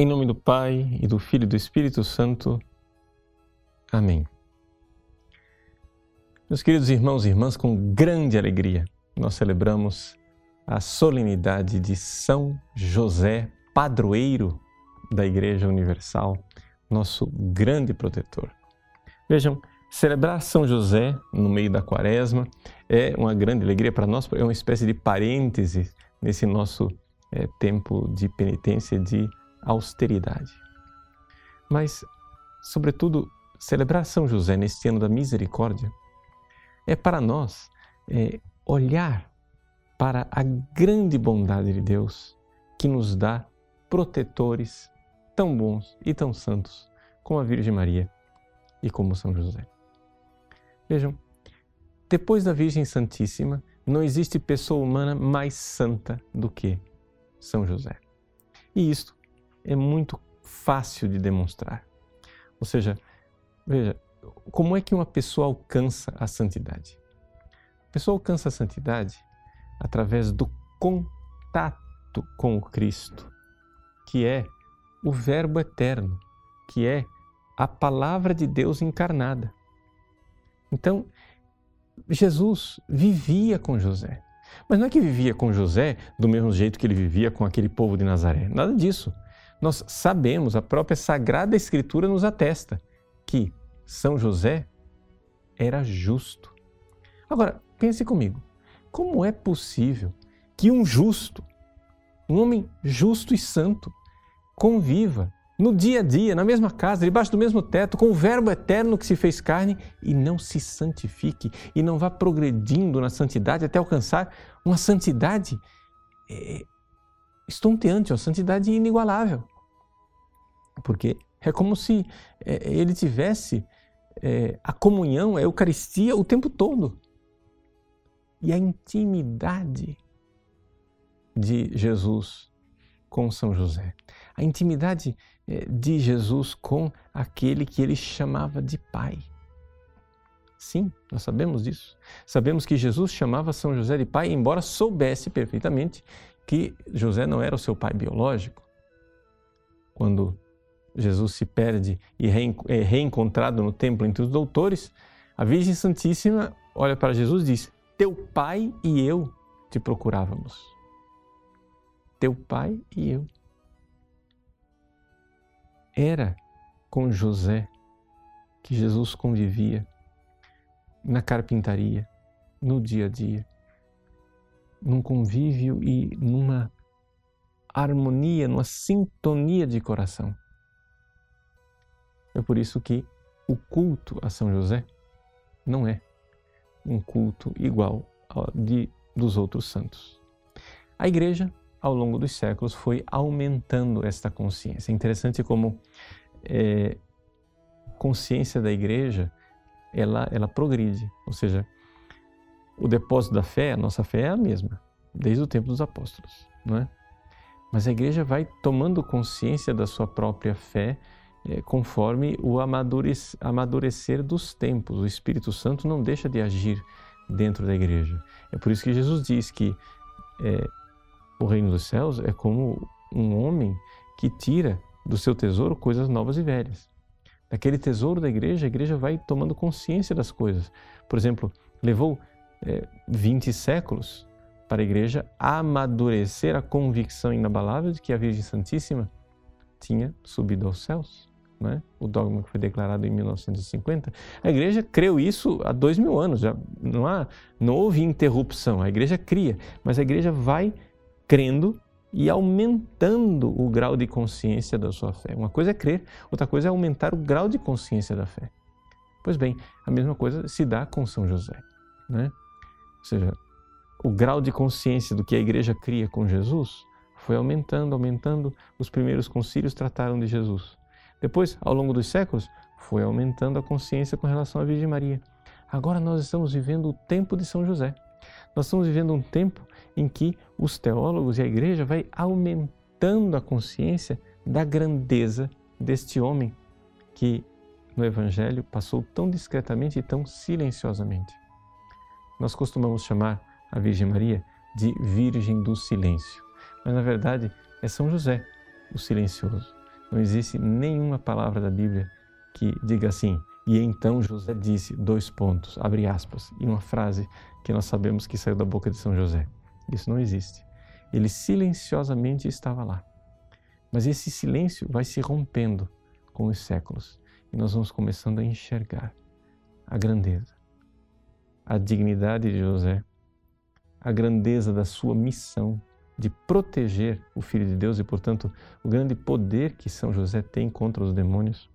Em nome do Pai e do Filho e do Espírito Santo. Amém. Meus queridos irmãos e irmãs, com grande alegria, nós celebramos a solenidade de São José, padroeiro da Igreja Universal, nosso grande protetor. Vejam, celebrar São José no meio da quaresma é uma grande alegria para nós, é uma espécie de parêntese nesse nosso é, tempo de penitência, de austeridade. Mas, sobretudo, celebrar São José neste ano da misericórdia é para nós é, olhar para a grande bondade de Deus que nos dá protetores tão bons e tão santos como a Virgem Maria e como São José. Vejam, depois da Virgem Santíssima, não existe pessoa humana mais santa do que São José. E isto é muito fácil de demonstrar. Ou seja, veja, como é que uma pessoa alcança a santidade? A pessoa alcança a santidade através do contato com o Cristo, que é o Verbo eterno, que é a palavra de Deus encarnada. Então, Jesus vivia com José. Mas não é que vivia com José do mesmo jeito que ele vivia com aquele povo de Nazaré. Nada disso nós sabemos, a própria Sagrada Escritura nos atesta que São José era justo. Agora, pense comigo: como é possível que um justo, um homem justo e santo, conviva no dia a dia, na mesma casa, debaixo do mesmo teto, com o Verbo eterno que se fez carne e não se santifique e não vá progredindo na santidade até alcançar uma santidade é, estonteante, uma santidade inigualável. Porque é como se é, ele tivesse é, a comunhão, a Eucaristia o tempo todo. E a intimidade de Jesus com São José. A intimidade é, de Jesus com aquele que ele chamava de Pai. Sim, nós sabemos disso. Sabemos que Jesus chamava São José de pai, embora soubesse perfeitamente que José não era o seu pai biológico. Quando Jesus se perde e é reencontrado no templo entre os doutores, a Virgem Santíssima olha para Jesus e diz: Teu pai e eu te procurávamos. Teu pai e eu. Era com José que Jesus convivia na carpintaria, no dia a dia, num convívio e numa harmonia, numa sintonia de coração. É por isso que o culto a São José não é um culto igual ao de, dos outros santos. A igreja, ao longo dos séculos, foi aumentando esta consciência. É interessante como é, consciência da igreja ela, ela progride, ou seja, o depósito da fé, a nossa fé é a mesma, desde o tempo dos apóstolos, não é? Mas a igreja vai tomando consciência da sua própria fé é, conforme o amadurecer dos tempos. O Espírito Santo não deixa de agir dentro da igreja. É por isso que Jesus diz que é, o reino dos céus é como um homem que tira do seu tesouro coisas novas e velhas. Daquele tesouro da igreja, a igreja vai tomando consciência das coisas. Por exemplo, levou é, 20 séculos para a igreja amadurecer a convicção inabalável de que a Virgem Santíssima tinha subido aos céus né? o dogma que foi declarado em 1950, a igreja creu isso há dois mil anos, já não, há, não houve interrupção, a igreja cria, mas a igreja vai crendo e aumentando o grau de consciência da sua fé. Uma coisa é crer, outra coisa é aumentar o grau de consciência da fé. Pois bem, a mesma coisa se dá com São José. Né? Ou seja, o grau de consciência do que a igreja cria com Jesus foi aumentando, aumentando. Os primeiros concílios trataram de Jesus. Depois, ao longo dos séculos, foi aumentando a consciência com relação à Virgem Maria. Agora nós estamos vivendo o tempo de São José. Nós estamos vivendo um tempo em que os teólogos e a igreja vai aumentando a consciência da grandeza deste homem que no evangelho passou tão discretamente e tão silenciosamente. Nós costumamos chamar a Virgem Maria de Virgem do Silêncio, mas na verdade é São José, o silencioso Não existe nenhuma palavra da Bíblia que diga assim, e então José disse, dois pontos, abre aspas, e uma frase que nós sabemos que saiu da boca de São José. Isso não existe. Ele silenciosamente estava lá. Mas esse silêncio vai se rompendo com os séculos e nós vamos começando a enxergar a grandeza, a dignidade de José, a grandeza da sua missão de proteger o Filho de Deus e, portanto, o grande poder que São José tem contra os demônios,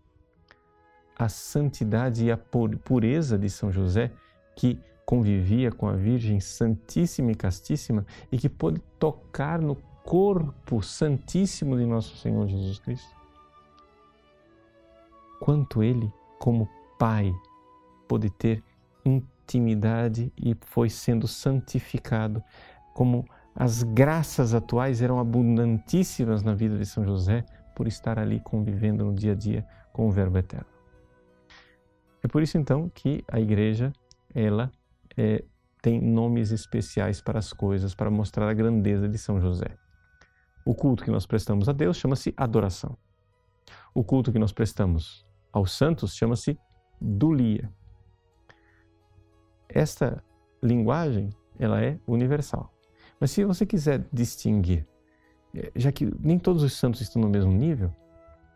a santidade e a pureza de São José, que convivia com a Virgem Santíssima e Castíssima e que pôde tocar no corpo santíssimo de nosso Senhor Jesus Cristo. Quanto ele, como Pai, pôde ter intimidade e foi sendo santificado, como as graças atuais eram abundantíssimas na vida de São José por estar ali convivendo no dia a dia com o Verbo Eterno. É por isso então que a igreja, ela é, tem nomes especiais para as coisas, para mostrar a grandeza de São José. O culto que nós prestamos a Deus chama-se adoração. O culto que nós prestamos aos santos chama-se dulia. Esta linguagem, ela é universal. Mas se você quiser distinguir, é, já que nem todos os santos estão no mesmo nível,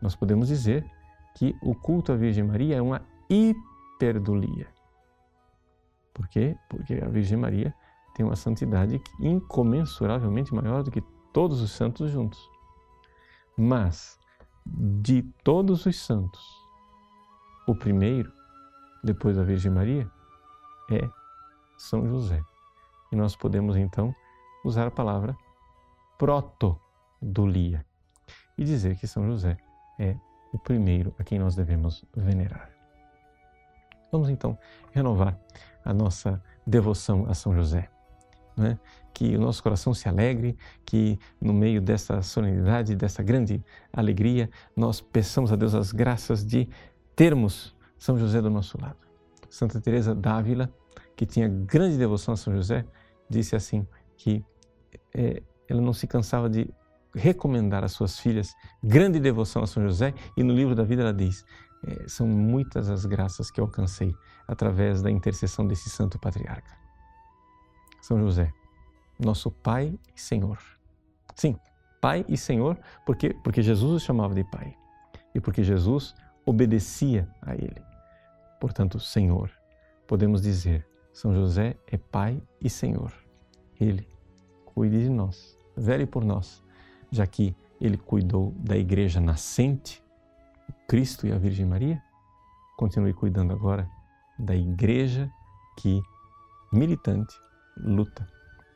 nós podemos dizer que o culto à Virgem Maria é uma hiperdulia. Por quê? Porque a Virgem Maria tem uma santidade incomensuravelmente maior do que todos os santos juntos. Mas, de todos os santos, o primeiro, depois da Virgem Maria, é São José. E nós podemos então usar a palavra protodulia e dizer que São José é o primeiro a quem nós devemos venerar. Vamos então renovar a nossa devoção a São José. Né? Que o nosso coração se alegre, que no meio dessa solenidade, dessa grande alegria, nós peçamos a Deus as graças de termos São José do nosso lado. Santa Teresa d'Ávila, que tinha grande devoção a São José, disse assim que é, ela não se cansava de recomendar às suas filhas grande devoção a São José e no livro da vida ela diz é, são muitas as graças que alcancei através da intercessão desse santo patriarca. São José, nosso Pai e Senhor. Sim, Pai e Senhor, porque, porque Jesus o chamava de Pai e porque Jesus obedecia a Ele. Portanto, Senhor, podemos dizer, São José é Pai e Senhor. Ele cuide de nós, vele por nós, já que Ele cuidou da igreja nascente Cristo e a Virgem Maria, continue cuidando agora da igreja que, militante, luta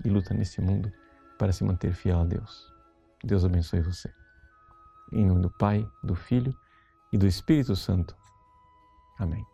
e luta nesse mundo para se manter fiel a Deus. Deus abençoe você. Em nome do Pai, do Filho e do Espírito Santo. Amém.